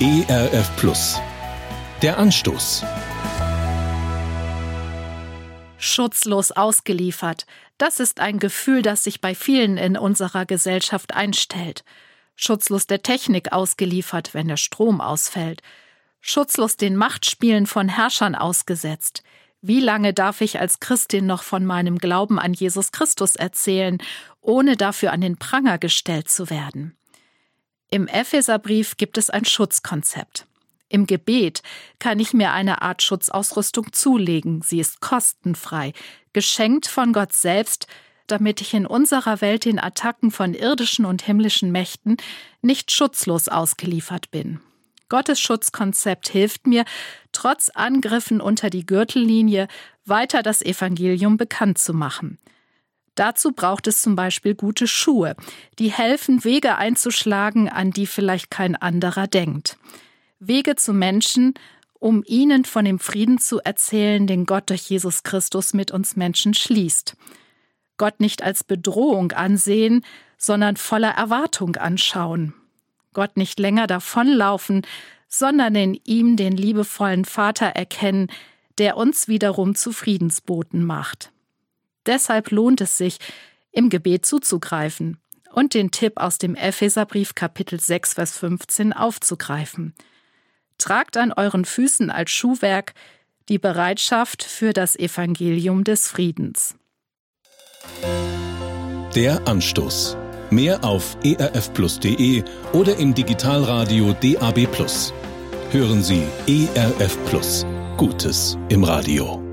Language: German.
ERF Plus. Der Anstoß. Schutzlos ausgeliefert. Das ist ein Gefühl, das sich bei vielen in unserer Gesellschaft einstellt. Schutzlos der Technik ausgeliefert, wenn der Strom ausfällt. Schutzlos den Machtspielen von Herrschern ausgesetzt. Wie lange darf ich als Christin noch von meinem Glauben an Jesus Christus erzählen, ohne dafür an den Pranger gestellt zu werden? Im Epheserbrief gibt es ein Schutzkonzept. Im Gebet kann ich mir eine Art Schutzausrüstung zulegen. Sie ist kostenfrei, geschenkt von Gott selbst, damit ich in unserer Welt den Attacken von irdischen und himmlischen Mächten nicht schutzlos ausgeliefert bin. Gottes Schutzkonzept hilft mir, trotz Angriffen unter die Gürtellinie weiter das Evangelium bekannt zu machen. Dazu braucht es zum Beispiel gute Schuhe, die helfen, Wege einzuschlagen, an die vielleicht kein anderer denkt. Wege zu Menschen, um ihnen von dem Frieden zu erzählen, den Gott durch Jesus Christus mit uns Menschen schließt. Gott nicht als Bedrohung ansehen, sondern voller Erwartung anschauen. Gott nicht länger davonlaufen, sondern in ihm den liebevollen Vater erkennen, der uns wiederum zu Friedensboten macht. Deshalb lohnt es sich, im Gebet zuzugreifen und den Tipp aus dem Epheserbrief Kapitel 6, Vers 15 aufzugreifen. Tragt an euren Füßen als Schuhwerk die Bereitschaft für das Evangelium des Friedens. Der Anstoß. Mehr auf erfplus.de oder im Digitalradio DAB+. Hören Sie ERF Plus. Gutes im Radio.